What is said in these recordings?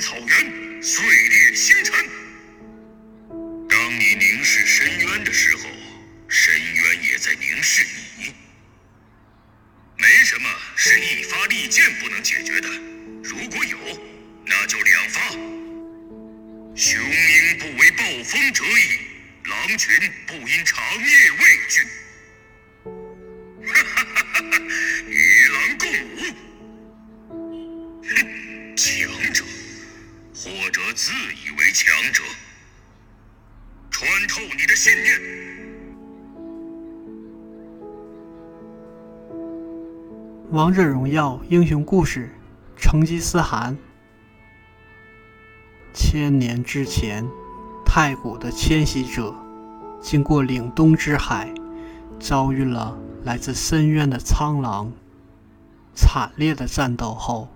草原，碎裂星辰。当你凝视深渊的时候，深渊也在凝视你。没什么是一发利剑不能解决的，如果有，那就两发。雄鹰不为暴风折翼，狼群不因长夜畏惧。强者，穿透你的信念。王者荣耀英雄故事：成吉思汗。千年之前，太古的迁徙者经过岭东之海，遭遇了来自深渊的苍狼。惨烈的战斗后，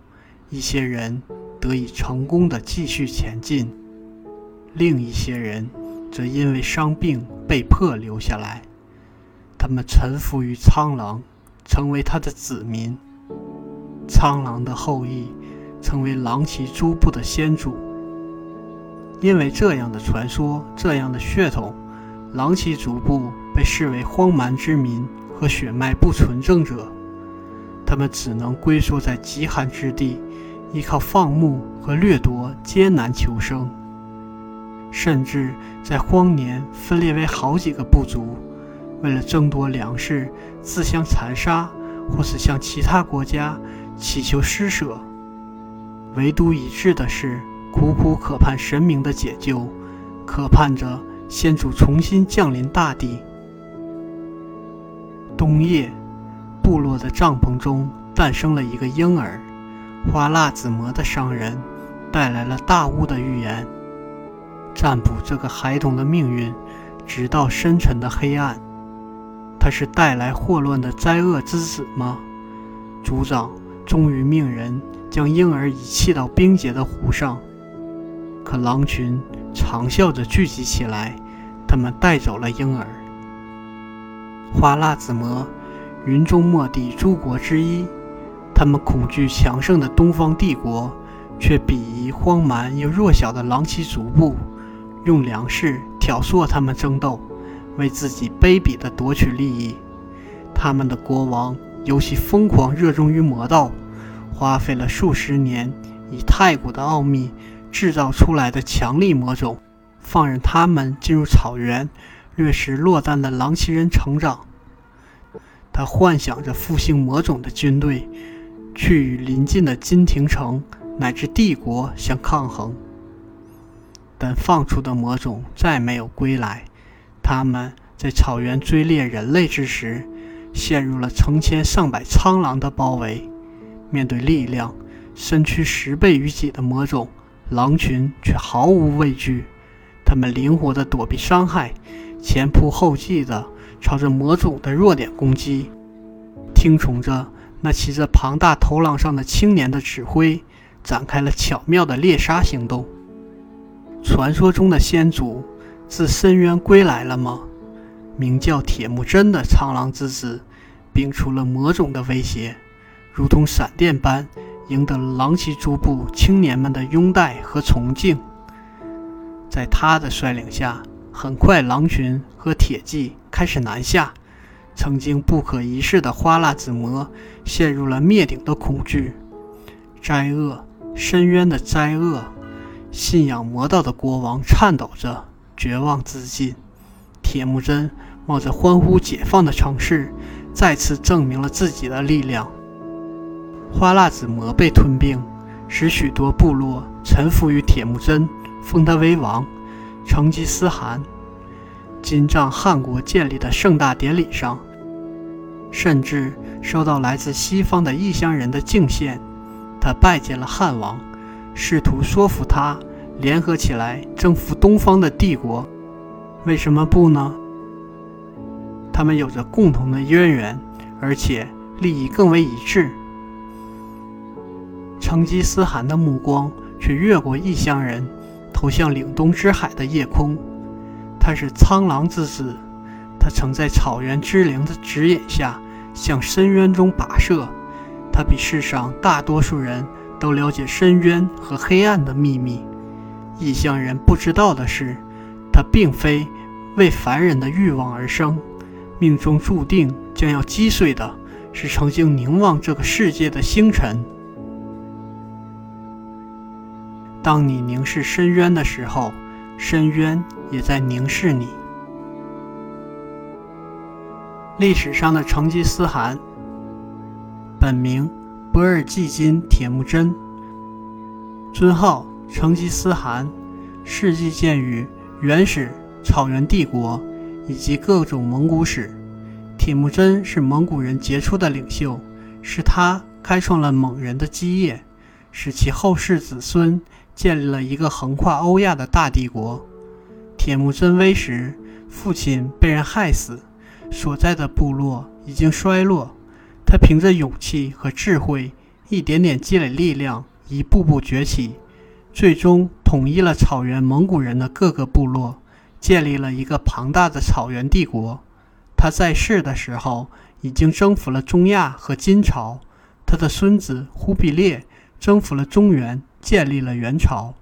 一些人得以成功的继续前进，另一些人则因为伤病被迫留下来。他们臣服于苍狼。成为他的子民，苍狼的后裔，成为狼骑诸部的先祖。因为这样的传说，这样的血统，狼骑族部被视为荒蛮之民和血脉不纯正者，他们只能龟缩在极寒之地，依靠放牧和掠夺艰难求生，甚至在荒年分裂为好几个部族。为了争夺粮食，自相残杀，或是向其他国家乞求施舍。唯独一致的是，苦苦渴盼神明的解救，渴盼着先祖重新降临大地。冬夜，部落的帐篷中诞生了一个婴儿。花剌子模的商人带来了大巫的预言，占卜这个孩童的命运，直到深沉的黑暗。他是带来祸乱的灾厄之子吗？族长终于命人将婴儿遗弃到冰结的湖上，可狼群长啸着聚集起来，他们带走了婴儿。花剌子模，云中末地诸国之一，他们恐惧强盛的东方帝国，却鄙夷荒蛮又弱小的狼骑族部，用粮食挑唆他们争斗。为自己卑鄙地夺取利益，他们的国王尤其疯狂热衷于魔道，花费了数十年，以太古的奥秘制造出来的强力魔种，放任他们进入草原，掠食落单的狼骑人成长。他幻想着复兴魔种的军队，去与邻近的金庭城乃至帝国相抗衡，但放出的魔种再没有归来。他们在草原追猎人类之时，陷入了成千上百苍狼的包围。面对力量身躯十倍于己的魔种，狼群却毫无畏惧。他们灵活地躲避伤害，前仆后继地朝着魔种的弱点攻击，听从着那骑着庞大头狼上的青年的指挥，展开了巧妙的猎杀行动。传说中的先祖。自深渊归来了吗？名叫铁木真的苍狼之子，摒除了魔种的威胁，如同闪电般赢得了狼骑诸部青年们的拥戴和崇敬。在他的率领下，很快狼群和铁骑开始南下。曾经不可一世的花剌子模陷入了灭顶的恐惧。灾厄，深渊的灾厄，信仰魔道的国王颤抖着。绝望自尽，铁木真冒着欢呼解放的城市，再次证明了自己的力量。花剌子模被吞并，使许多部落臣服于铁木真，封他为王。成吉思汗，金帐汗国建立的盛大典礼上，甚至受到来自西方的异乡人的敬献。他拜见了汉王，试图说服他。联合起来征服东方的帝国，为什么不呢？他们有着共同的渊源，而且利益更为一致。成吉思汗的目光却越过异乡人，投向岭东之海的夜空。他是苍狼之子，他曾在草原之灵的指引下向深渊中跋涉。他比世上大多数人都了解深渊和黑暗的秘密。异乡人不知道的是，他并非为凡人的欲望而生，命中注定将要击碎的是曾经凝望这个世界的星辰。当你凝视深渊的时候，深渊也在凝视你。历史上的成吉思汗，本名波尔济金铁木真，尊号成吉思汗，事迹见于《原始草原帝国》以及各种蒙古史。铁木真是蒙古人杰出的领袖，是他开创了蒙人的基业，使其后世子孙建立了一个横跨欧亚的大帝国。铁木真危时，父亲被人害死。所在的部落已经衰落，他凭着勇气和智慧，一点点积累力量，一步步崛起，最终统一了草原蒙古人的各个部落，建立了一个庞大的草原帝国。他在世的时候已经征服了中亚和金朝，他的孙子忽必烈征服了中原，建立了元朝。